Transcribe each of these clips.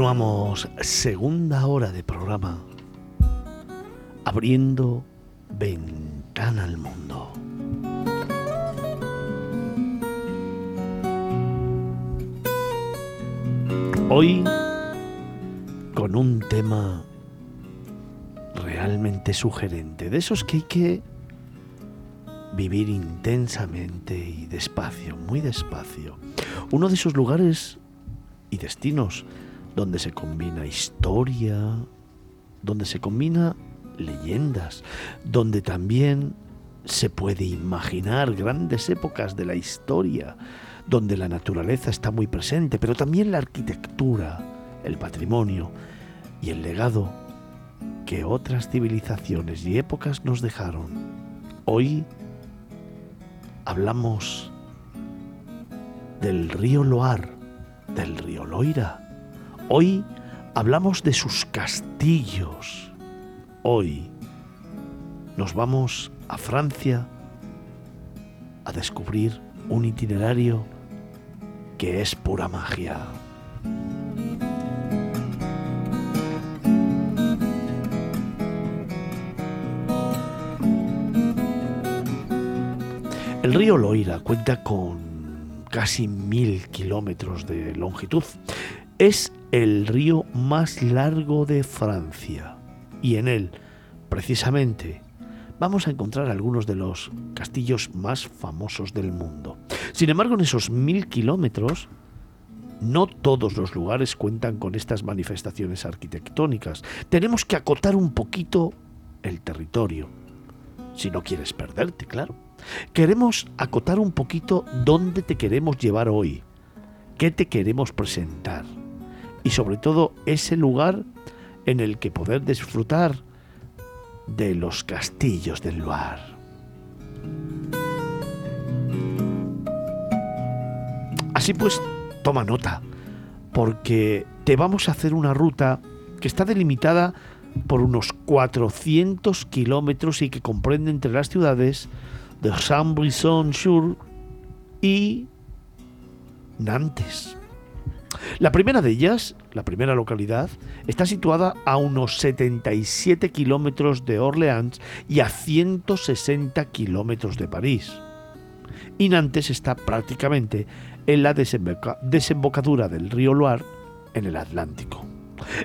Continuamos segunda hora de programa abriendo ventana al mundo. Hoy con un tema realmente sugerente, de esos que hay que vivir intensamente y despacio, muy despacio. Uno de esos lugares y destinos donde se combina historia, donde se combina leyendas, donde también se puede imaginar grandes épocas de la historia, donde la naturaleza está muy presente, pero también la arquitectura, el patrimonio y el legado que otras civilizaciones y épocas nos dejaron. Hoy hablamos del río Loar, del río Loira. Hoy hablamos de sus castillos. Hoy nos vamos a Francia a descubrir un itinerario que es pura magia. El río Loira cuenta con casi mil kilómetros de longitud. Es el río más largo de Francia y en él, precisamente, vamos a encontrar algunos de los castillos más famosos del mundo. Sin embargo, en esos mil kilómetros, no todos los lugares cuentan con estas manifestaciones arquitectónicas. Tenemos que acotar un poquito el territorio, si no quieres perderte, claro. Queremos acotar un poquito dónde te queremos llevar hoy, qué te queremos presentar y sobre todo ese lugar en el que poder disfrutar de los castillos del lugar. Así pues, toma nota, porque te vamos a hacer una ruta que está delimitada por unos 400 kilómetros y que comprende entre las ciudades de Saint-Brisson-sur y Nantes. La primera de ellas, la primera localidad, está situada a unos 77 kilómetros de Orleans y a 160 kilómetros de París. Y Nantes está prácticamente en la desembocadura del río Loire en el Atlántico.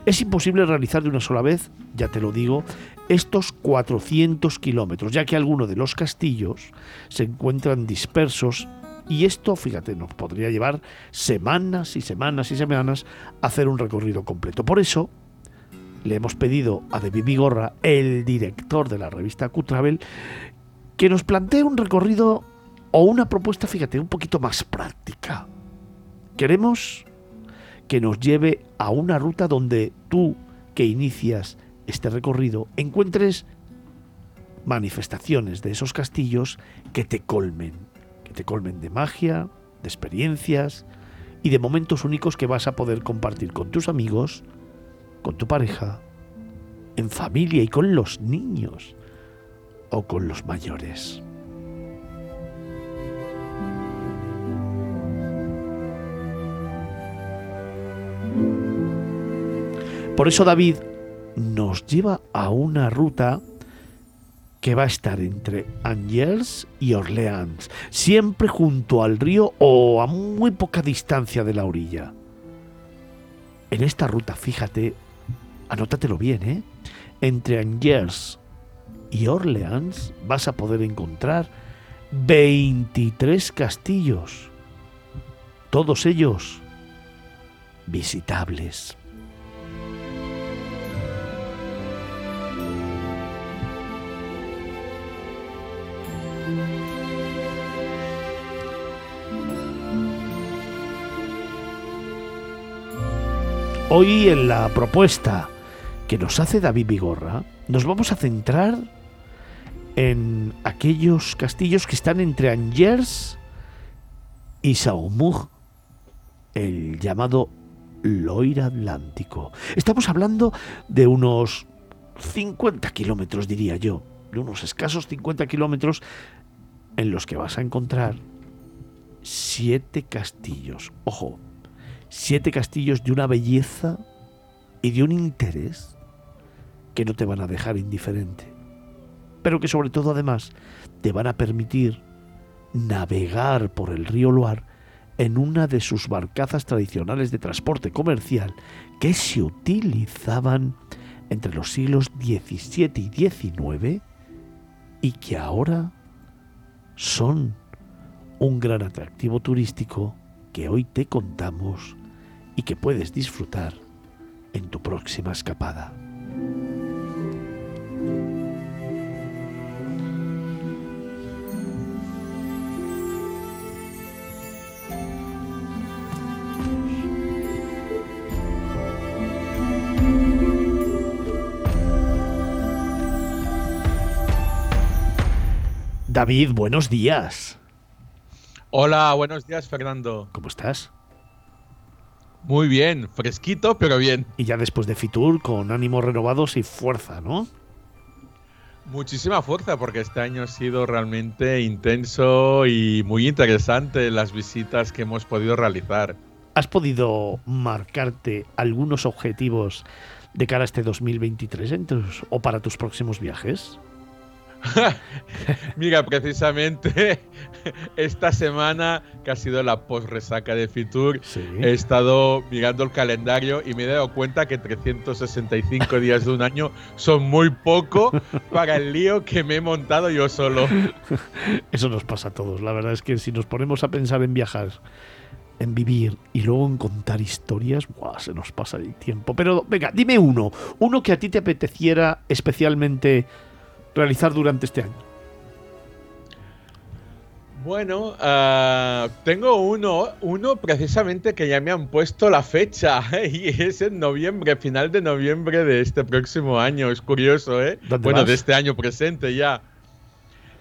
Es imposible realizar de una sola vez, ya te lo digo, estos 400 kilómetros, ya que algunos de los castillos se encuentran dispersos y esto, fíjate, nos podría llevar semanas y semanas y semanas a hacer un recorrido completo. Por eso, le hemos pedido a David Vigorra, el director de la revista Q-Travel, que nos plantee un recorrido o una propuesta, fíjate, un poquito más práctica. Queremos que nos lleve a una ruta donde tú, que inicias este recorrido, encuentres manifestaciones de esos castillos que te colmen, te colmen de magia, de experiencias y de momentos únicos que vas a poder compartir con tus amigos, con tu pareja, en familia y con los niños o con los mayores. Por eso David nos lleva a una ruta que va a estar entre Angers y Orleans, siempre junto al río o a muy poca distancia de la orilla. En esta ruta, fíjate, anótatelo bien, ¿eh? Entre Angers y Orleans vas a poder encontrar 23 castillos, todos ellos visitables. Hoy en la propuesta que nos hace David Vigorra, nos vamos a centrar en aquellos castillos que están entre Angers y Saumur, el llamado Loira Atlántico. Estamos hablando de unos 50 kilómetros, diría yo, de unos escasos 50 kilómetros en los que vas a encontrar siete castillos. Ojo, siete castillos de una belleza y de un interés que no te van a dejar indiferente, pero que sobre todo además te van a permitir navegar por el río Loire en una de sus barcazas tradicionales de transporte comercial que se utilizaban entre los siglos XVII y XIX y que ahora son un gran atractivo turístico que hoy te contamos y que puedes disfrutar en tu próxima escapada. David, buenos días. Hola, buenos días, Fernando. ¿Cómo estás? Muy bien, fresquito, pero bien. Y ya después de Fitur, con ánimos renovados y fuerza, ¿no? Muchísima fuerza, porque este año ha sido realmente intenso y muy interesante las visitas que hemos podido realizar. ¿Has podido marcarte algunos objetivos de cara a este 2023 o para tus próximos viajes? Mira, precisamente esta semana, que ha sido la post-resaca de Fitur, he estado mirando el calendario y me he dado cuenta que 365 días de un año son muy poco para el lío que me he montado yo solo. Eso nos pasa a todos. La verdad es que si nos ponemos a pensar en viajar, en vivir y luego en contar historias, se nos pasa el tiempo. Pero venga, dime uno, uno que a ti te apeteciera especialmente realizar durante este año? Bueno, ah, tengo uno, uno precisamente que ya me han puesto la fecha y es en noviembre, final de noviembre de este próximo año. Es curioso, ¿eh? Bueno, de este año presente ya.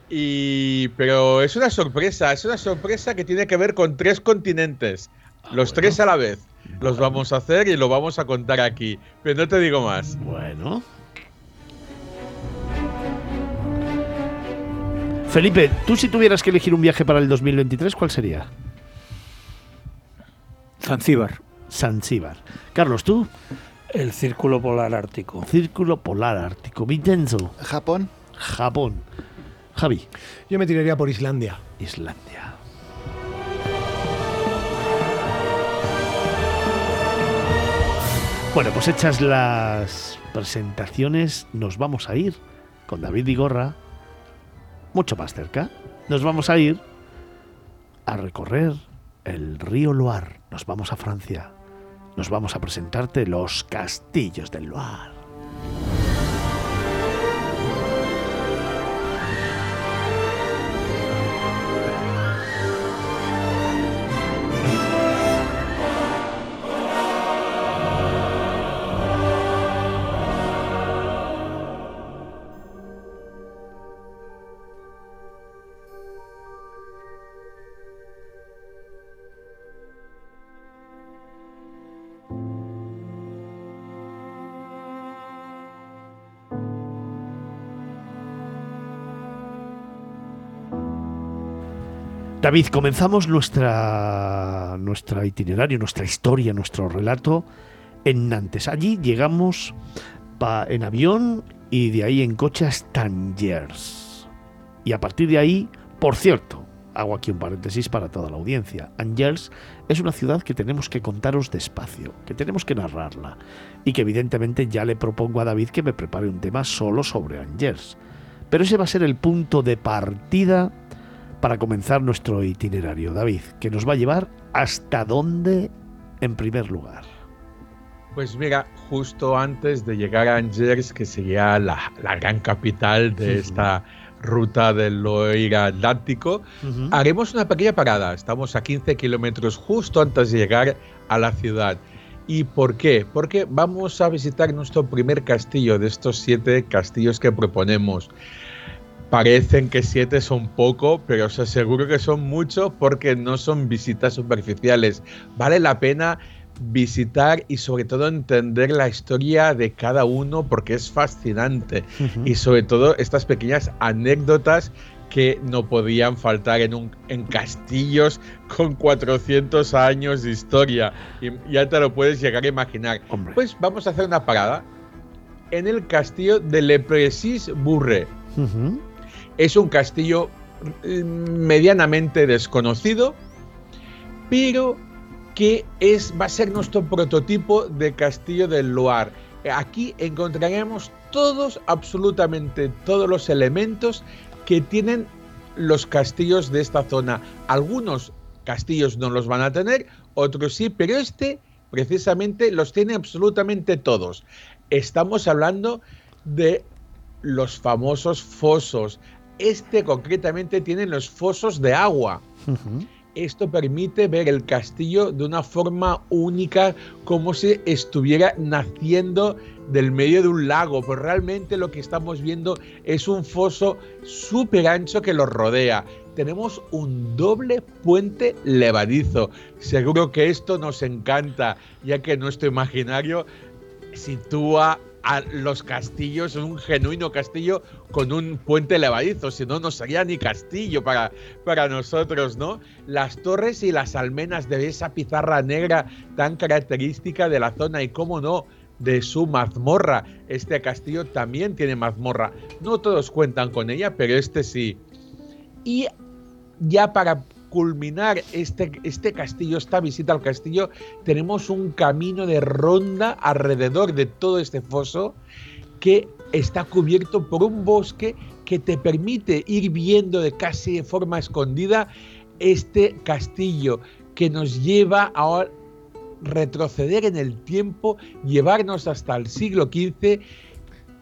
Y, pero es una sorpresa, es una sorpresa que tiene que ver con tres continentes, ah, los tres a la vez. Los vamos a hacer y lo vamos a contar aquí, pero no te digo más. Bueno, Felipe, tú si tuvieras que elegir un viaje para el 2023, ¿cuál sería? Zanzíbar. Zanzíbar. Carlos, ¿tú? El Círculo Polar Ártico. Círculo Polar Ártico. Vincenzo. Japón. Japón. Javi. Yo me tiraría por Islandia. Islandia. Bueno, pues hechas las presentaciones, nos vamos a ir con David Vigorra mucho más cerca. Nos vamos a ir a recorrer el río Loire. Nos vamos a Francia. Nos vamos a presentarte los castillos del Loire. David, comenzamos nuestra, nuestra itinerario, nuestra historia, nuestro relato en Nantes. Allí llegamos en avión y de ahí en coche hasta Angers. Y a partir de ahí, por cierto, hago aquí un paréntesis para toda la audiencia. Angers es una ciudad que tenemos que contaros despacio, que tenemos que narrarla y que evidentemente ya le propongo a David que me prepare un tema solo sobre Angers. Pero ese va a ser el punto de partida para comenzar nuestro itinerario. David, que nos va a llevar hasta dónde en primer lugar. Pues mira, justo antes de llegar a Angers, que sería la, gran capital de esta ruta del Loire Atlántico, haremos una pequeña parada. Estamos a 15 kilómetros justo antes de llegar a la ciudad. ¿Y por qué? Porque vamos a visitar nuestro primer castillo de estos siete castillos que proponemos. Parecen que siete son poco, pero os aseguro que son muchos porque no son visitas superficiales. Vale la pena visitar y sobre todo entender la historia de cada uno porque es fascinante. Y sobre todo estas pequeñas anécdotas que no podían faltar en, un, en castillos con 400 años de historia. Y ya te lo puedes llegar a imaginar. Pues vamos a hacer una parada en el castillo de Le Precis Burre. Es un castillo mm, medianamente desconocido, pero que es, va a ser nuestro prototipo de castillo del Loire. Aquí encontraremos todos, absolutamente todos los elementos que tienen los castillos de esta zona. Algunos castillos no los van a tener, otros sí, pero este precisamente los tiene absolutamente todos. Estamos hablando de los famosos fosos. Este concretamente tiene los fosos de agua. Esto permite ver el castillo de una forma única, como si estuviera naciendo del medio de un lago. Pues realmente lo que estamos viendo es un foso súper ancho que lo rodea. Tenemos un doble puente levadizo. Seguro que esto nos encanta, ya que nuestro imaginario sitúa a los castillos, un genuino castillo con un puente levadizo, si no, no sería ni castillo para, para nosotros, ¿no? Las torres y las almenas de esa pizarra negra tan característica de la zona y, cómo no, de su mazmorra. Este castillo también tiene mazmorra. No todos cuentan con ella, pero este sí. Y ya para culminar este, este castillo, esta visita al castillo, tenemos un camino de ronda alrededor de todo este foso que está cubierto por un bosque que te permite ir viendo de casi de forma escondida este castillo que nos lleva a retroceder en el tiempo, llevarnos hasta el siglo XV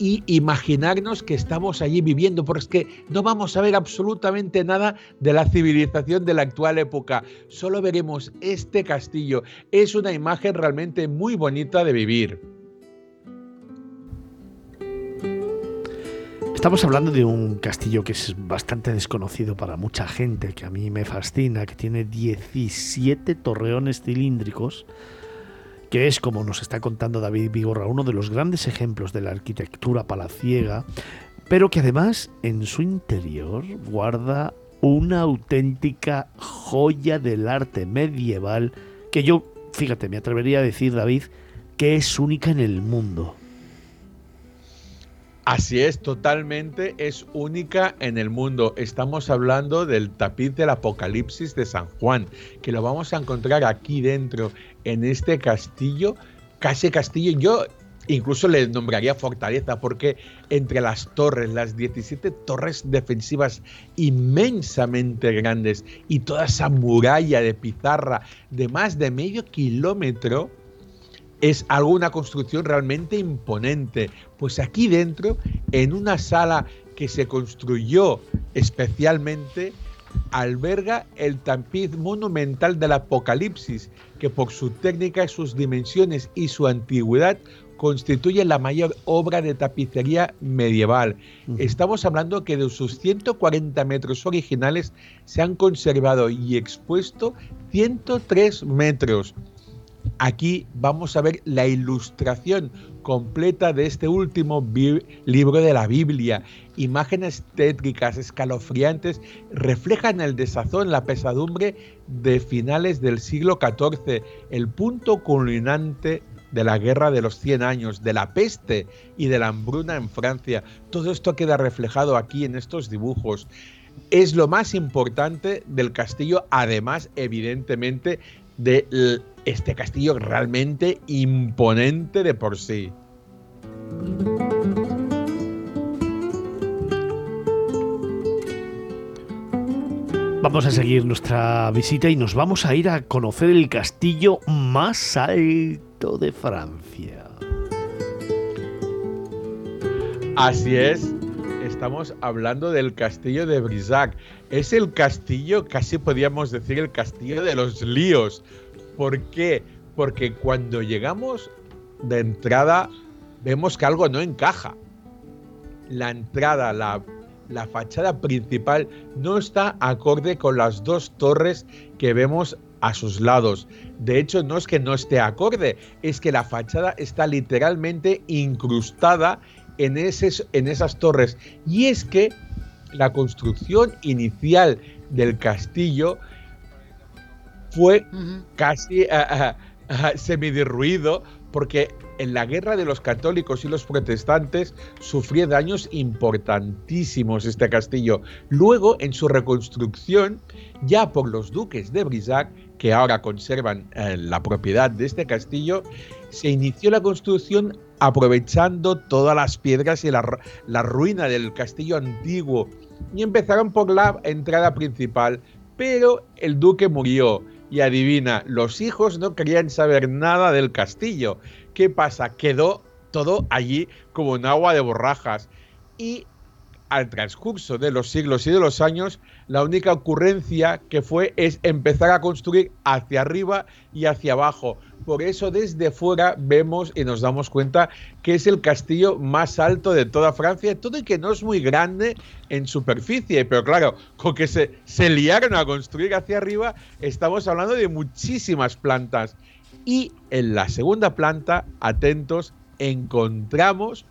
y imaginarnos que estamos allí viviendo, porque no vamos a ver absolutamente nada de la civilización de la actual época, solo veremos este castillo. Es una imagen realmente muy bonita de vivir. Estamos hablando de un castillo que es bastante desconocido para mucha gente, que a mí me fascina, que tiene 17 torreones cilíndricos que es, como nos está contando David Vigorra, uno de los grandes ejemplos de la arquitectura palaciega, pero que además en su interior guarda una auténtica joya del arte medieval que yo, fíjate, me atrevería a decir, David, que es única en el mundo. Así es, totalmente es única en el mundo. Estamos hablando del tapiz del Apocalipsis de San Juan, que lo vamos a encontrar aquí dentro, en este castillo, casi castillo. Yo incluso le nombraría fortaleza, porque entre las torres, las 17 torres defensivas inmensamente grandes y toda esa muralla de pizarra de más de medio kilómetro, es algo, una construcción realmente imponente. Pues aquí dentro, en una sala que se construyó especialmente, alberga el tapiz monumental del Apocalipsis, que por su técnica, sus dimensiones y su antigüedad constituye la mayor obra de tapicería medieval. Estamos hablando que de sus 140 metros originales se han conservado y expuesto 103 metros. Aquí vamos a ver la ilustración completa de este último libro de la Biblia. Imágenes tétricas, escalofriantes, reflejan el desazón, la pesadumbre de finales del siglo XIV, el punto culminante de la guerra de los 100 años, de la peste y de la hambruna en Francia. Todo esto queda reflejado aquí en estos dibujos. Es lo más importante del castillo, además, evidentemente, de este castillo realmente imponente de por sí. Vamos a seguir nuestra visita y nos vamos a ir a conocer el castillo más alto de Francia. Así es, estamos hablando del castillo de Brisac. Es el castillo, casi podríamos decir el castillo de los líos. ¿Por qué? Porque cuando llegamos de entrada vemos que algo no encaja. La entrada, la, la fachada principal no está acorde con las dos torres que vemos a sus lados. De hecho, no es que no esté acorde, es que la fachada está literalmente incrustada en, en esas torres. Y es que la construcción inicial del castillo fue casi uh, semiderruido porque en la guerra de los católicos y los protestantes sufrió daños importantísimos este castillo. Luego, en su reconstrucción, ya por los duques de Brisac, que ahora conservan eh, la propiedad de este castillo, se inició la construcción aprovechando todas las piedras y la, ruina del castillo antiguo y empezaron por la entrada principal, pero el duque murió y adivina, los hijos no querían saber nada del castillo. ¿Qué pasa? Quedó todo allí como en agua de borrajas. Y al transcurso de los siglos y de los años, la única ocurrencia que fue es empezar a construir hacia arriba y hacia abajo. Por eso desde fuera vemos y nos damos cuenta que es el castillo más alto de toda Francia, todo y que no es muy grande en superficie, pero claro, con que se, se liaron a construir hacia arriba, estamos hablando de muchísimas plantas. Y en la segunda planta, atentos, encontramos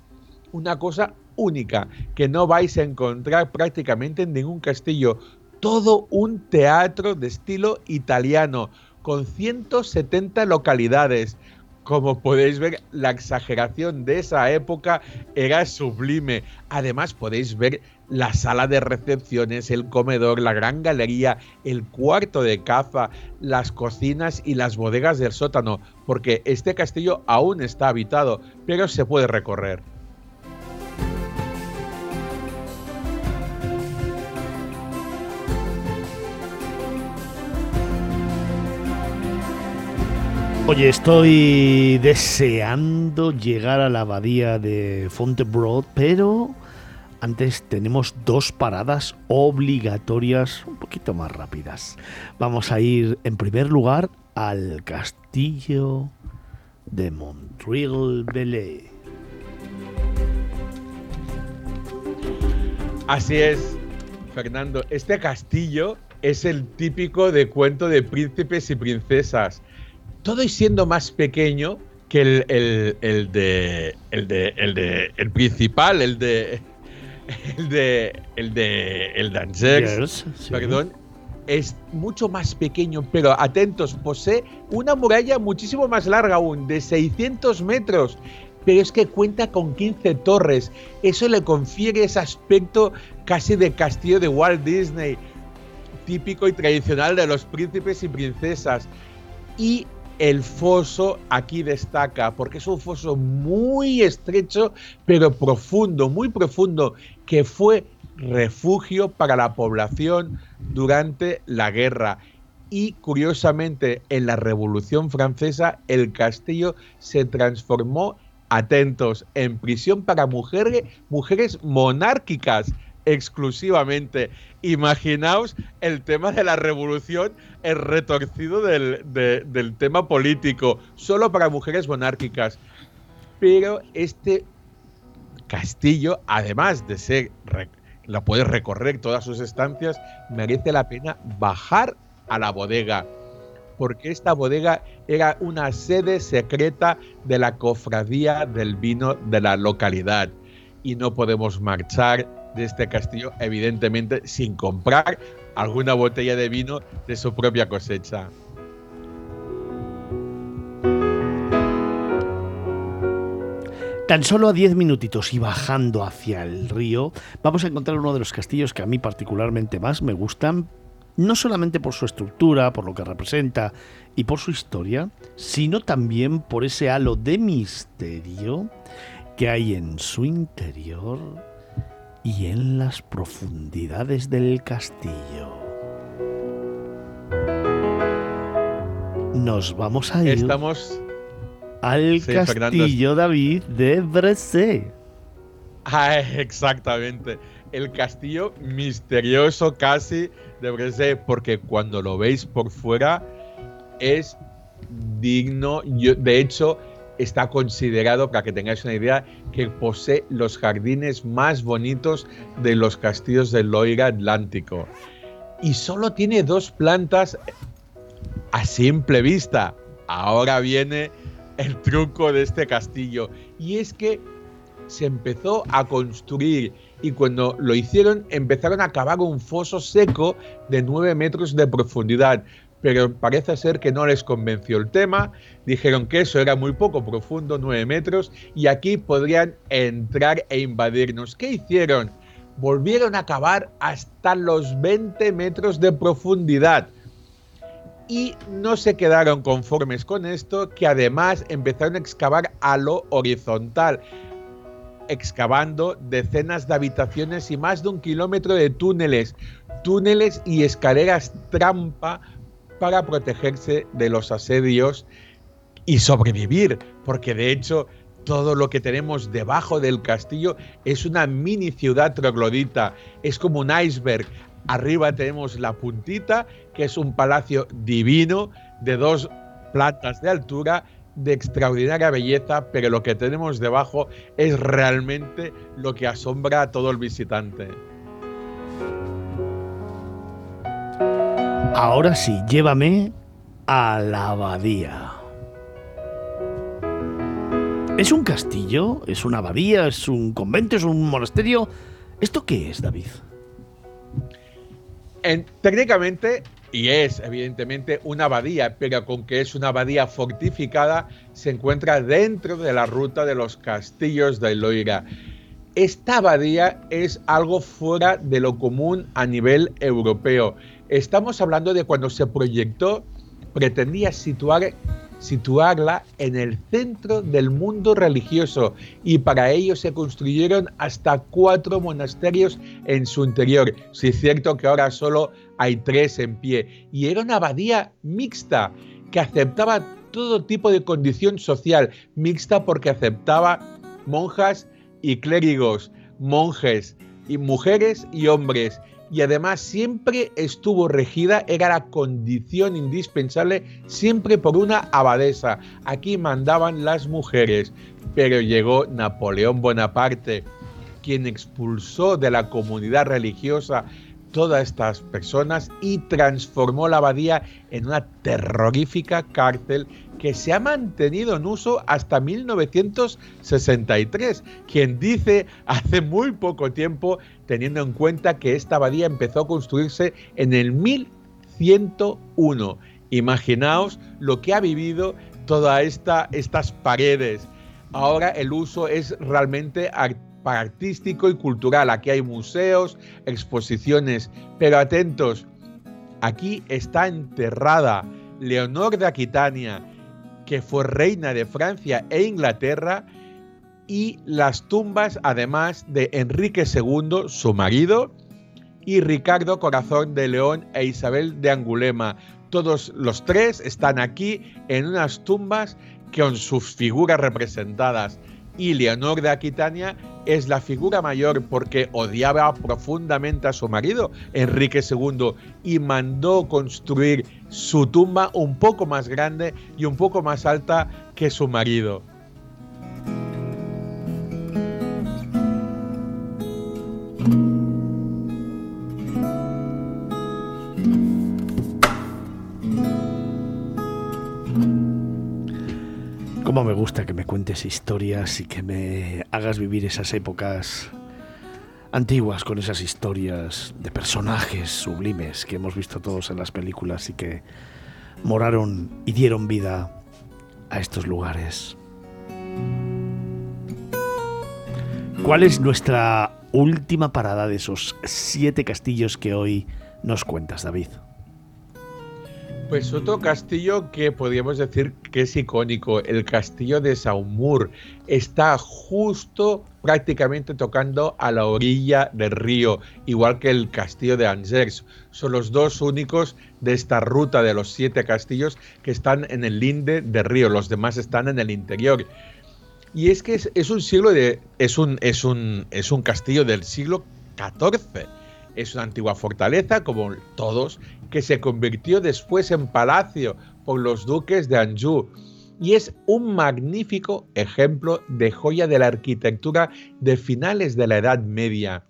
una cosa única que no vais a encontrar prácticamente en ningún castillo. Todo un teatro de estilo italiano, con 170 localidades. Como podéis ver, la exageración de esa época era sublime. Además, podéis ver la sala de recepciones, el comedor, la gran galería, el cuarto de caza, las cocinas y las bodegas del sótano, porque este castillo aún está habitado, pero se puede recorrer. Oye, estoy deseando llegar a la abadía de Fontebroad, pero antes tenemos dos paradas obligatorias un poquito más rápidas. Vamos a ir en primer lugar al castillo de Montreal-Belay. Así es, Fernando. Este castillo es el típico de cuento de príncipes y princesas todo y siendo más pequeño que el, de, el de el de el principal, el de el de el de el Angers, perdón, es mucho más pequeño, pero atentos, posee una muralla muchísimo más larga aún, de 600 metros. Pero es que cuenta con 15 torres. Eso le confiere ese aspecto casi de castillo de Walt Disney, típico y tradicional de los príncipes y princesas. Y el foso aquí destaca porque es un foso muy estrecho pero profundo, muy profundo, que fue refugio para la población durante la guerra. Y curiosamente, en la Revolución Francesa, el castillo se transformó, atentos, en prisión para mujeres, monárquicas exclusivamente. Imaginaos el tema de la revolución, el retorcido del, tema político, solo para mujeres monárquicas. Pero este castillo, además de ser, la puedes recorrer todas sus estancias, merece la pena bajar a la bodega, porque esta bodega era una sede secreta de la cofradía del vino de la localidad y no podemos marchar de este castillo, evidentemente sin comprar alguna botella de vino de su propia cosecha. Tan solo a 10 minutitos y bajando hacia el río, vamos a encontrar uno de los castillos que a mí particularmente más me gustan, no solamente por su estructura, por lo que representa y por su historia, sino también por ese halo de misterio que hay en su interior y en las profundidades del castillo. Nos vamos a ir Estamos... al castillo David de Bressé. Ah, exactamente. El castillo misterioso casi de Bressé, porque cuando lo veis por fuera es digno. de hecho, está considerado, para que tengáis una idea, que posee los jardines más bonitos de los castillos del Loira Atlántico. Y solo tiene dos plantas a simple vista. Ahora viene el truco de este castillo. Y es que se empezó a construir y cuando lo hicieron empezaron a cavar un foso seco de 9 metros de profundidad. Pero parece ser que no les convenció el tema, dijeron que eso era muy poco profundo, 9 metros, y aquí podrían entrar e invadirnos. ¿Qué hicieron? Volvieron a cavar hasta los 20 metros de profundidad y no se quedaron conformes con esto, que además empezaron a excavar a lo horizontal, excavando decenas de habitaciones y más de un kilómetro de túneles, túneles y escaleras trampa para protegerse de los asedios y sobrevivir, porque de hecho todo lo que tenemos debajo del castillo es una mini ciudad troglodita, es como un iceberg. Arriba tenemos la puntita, que es un palacio divino de dos plantas de altura, de extraordinaria belleza, pero lo que tenemos debajo es realmente lo que asombra a todo el visitante. Ahora sí, llévame a la abadía. ¿Es un castillo? ¿Es una abadía? ¿Es un convento? ¿Es un monasterio? ¿Esto qué es, David? técnicamente, y es evidentemente una abadía, pero con que es una abadía fortificada, se encuentra dentro de la ruta de los castillos de Loira. Esta abadía es algo fuera de lo común a nivel europeo. Estamos hablando de cuando se proyectó, pretendía situar situarla en el centro del mundo religioso y para ello se construyeron hasta cuatro monasterios en su interior. Si es cierto que ahora solo hay tres en pie y era una abadía mixta que aceptaba todo tipo de condición social, mixta porque aceptaba monjas y clérigos, monjes y mujeres y hombres y además siempre estuvo regida, era la condición indispensable, siempre por una abadesa. Aquí mandaban las mujeres, pero llegó Napoleón Bonaparte, quien expulsó de la comunidad religiosa todas estas personas y transformó la abadía en una terrorífica cárcel que se ha mantenido en uso hasta 1963, quien dice hace muy poco tiempo, teniendo en cuenta que esta abadía empezó a construirse en el 1101. Imaginaos lo que ha vivido todas esta, estas paredes. Ahora el uso es realmente artístico y cultural. Aquí hay museos, exposiciones, pero atentos, aquí está enterrada Leonor de Aquitania, que fue reina de Francia e Inglaterra, y las tumbas además de Enrique II, su marido, y Ricardo Corazón de León e Isabel de Angulema. Todos los tres están aquí en unas tumbas con sus figuras representadas y Leonor de Aquitania es la figura mayor porque odiaba profundamente a su marido, Enrique II, y mandó construir su tumba un poco más grande y un poco más alta que su marido. Cómo me gusta que me cuentes historias y que me hagas vivir esas épocas antiguas con esas historias de personajes sublimes que hemos visto todos en las películas y que moraron y dieron vida a estos lugares. ¿Cuál es nuestra última parada de esos siete castillos que hoy nos cuentas, David? Pues otro castillo que podríamos decir que es icónico, el castillo de Saumur, está justo prácticamente tocando a la orilla del río, igual que el castillo de Angers. Son los dos únicos de esta ruta de los siete castillos que están en el linde del río, los demás están en el interior. Y es que es, un siglo de. Es un, es un, es un castillo del siglo XIV es una antigua fortaleza, como todos, que se convirtió después en palacio por los duques de Anjou y es un magnífico ejemplo de joya de la arquitectura de finales de la Edad Media.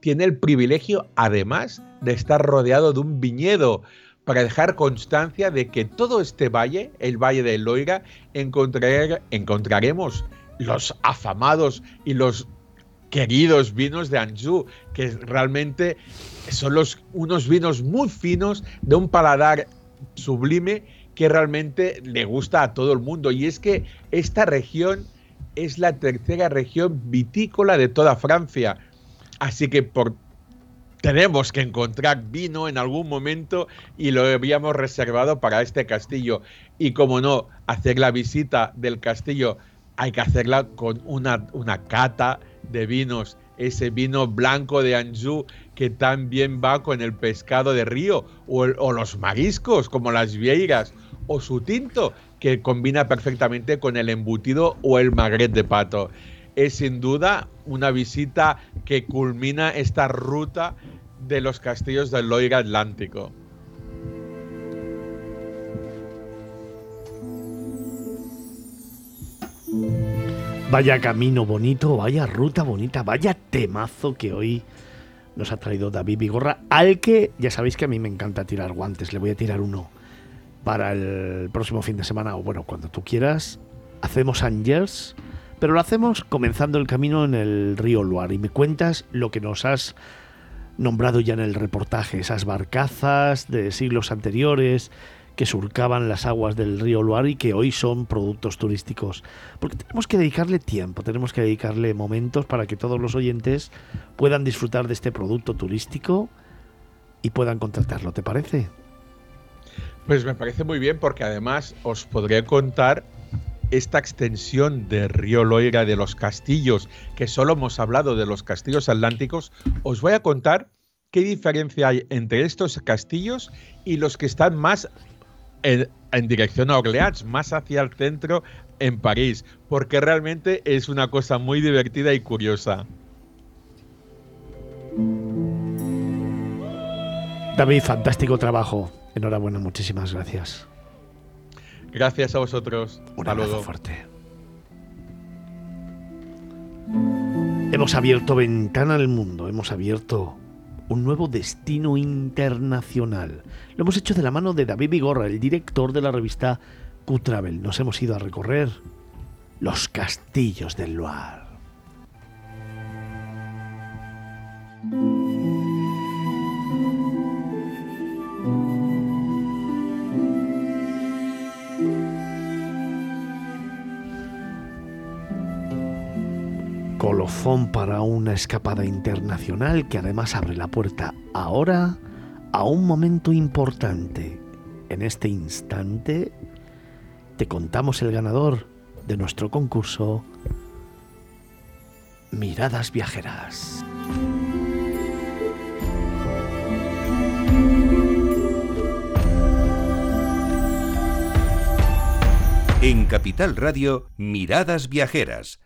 Tiene el privilegio, además, de estar rodeado de un viñedo para dejar constancia de que todo este valle, el valle de Loira, encontraremos los afamados y los queridos vinos de Anjou, que realmente son unos vinos muy finos, de un paladar sublime, que realmente le gusta a todo el mundo. Y es que esta región es la tercera región vitícola de toda Francia. Así que por, tenemos que encontrar vino en algún momento y lo habíamos reservado para este castillo. Y como no, hacer la visita del castillo hay que hacerla con una, una cata de vinos. Ese vino blanco de Anjou que también va con el pescado de río o, los mariscos como las vieiras o su tinto que combina perfectamente con el embutido o el magret de pato. Es sin duda una visita que culmina esta ruta de los castillos del Loira Atlántico. Vaya camino bonito, vaya ruta bonita, vaya temazo que hoy nos ha traído David Vigorra, al que ya sabéis que a mí me encanta tirar guantes, le voy a tirar uno para el próximo fin de semana o bueno, cuando tú quieras. Hacemos Angers, pero lo hacemos comenzando el camino en el río Loire y me cuentas lo que nos has nombrado ya en el reportaje, esas barcazas de siglos anteriores, que surcaban las aguas del río Loire y que hoy son productos turísticos. Porque tenemos que dedicarle tiempo, tenemos que dedicarle momentos para que todos los oyentes puedan disfrutar de este producto turístico y puedan contratarlo, ¿te parece? Pues me parece muy bien porque además os podría contar esta extensión de río Loira de los castillos, que solo hemos hablado de los castillos atlánticos, os voy a contar qué diferencia hay entre estos castillos y los que están más en, dirección a Orleans, más hacia el centro en París, porque realmente es una cosa muy divertida y curiosa. David, fantástico trabajo. Enhorabuena, muchísimas gracias. Gracias a vosotros. Un abrazo fuerte. Hemos abierto ventana al mundo, hemos abierto un nuevo destino internacional. Lo hemos hecho de la mano de David Vigorra, el director de la revista Q-Travel. Nos hemos ido a recorrer los castillos del Loire. Colofón para una escapada internacional que además abre la puerta ahora a un momento importante. En este instante te contamos el ganador de nuestro concurso Miradas Viajeras. En Capital Radio, Miradas Viajeras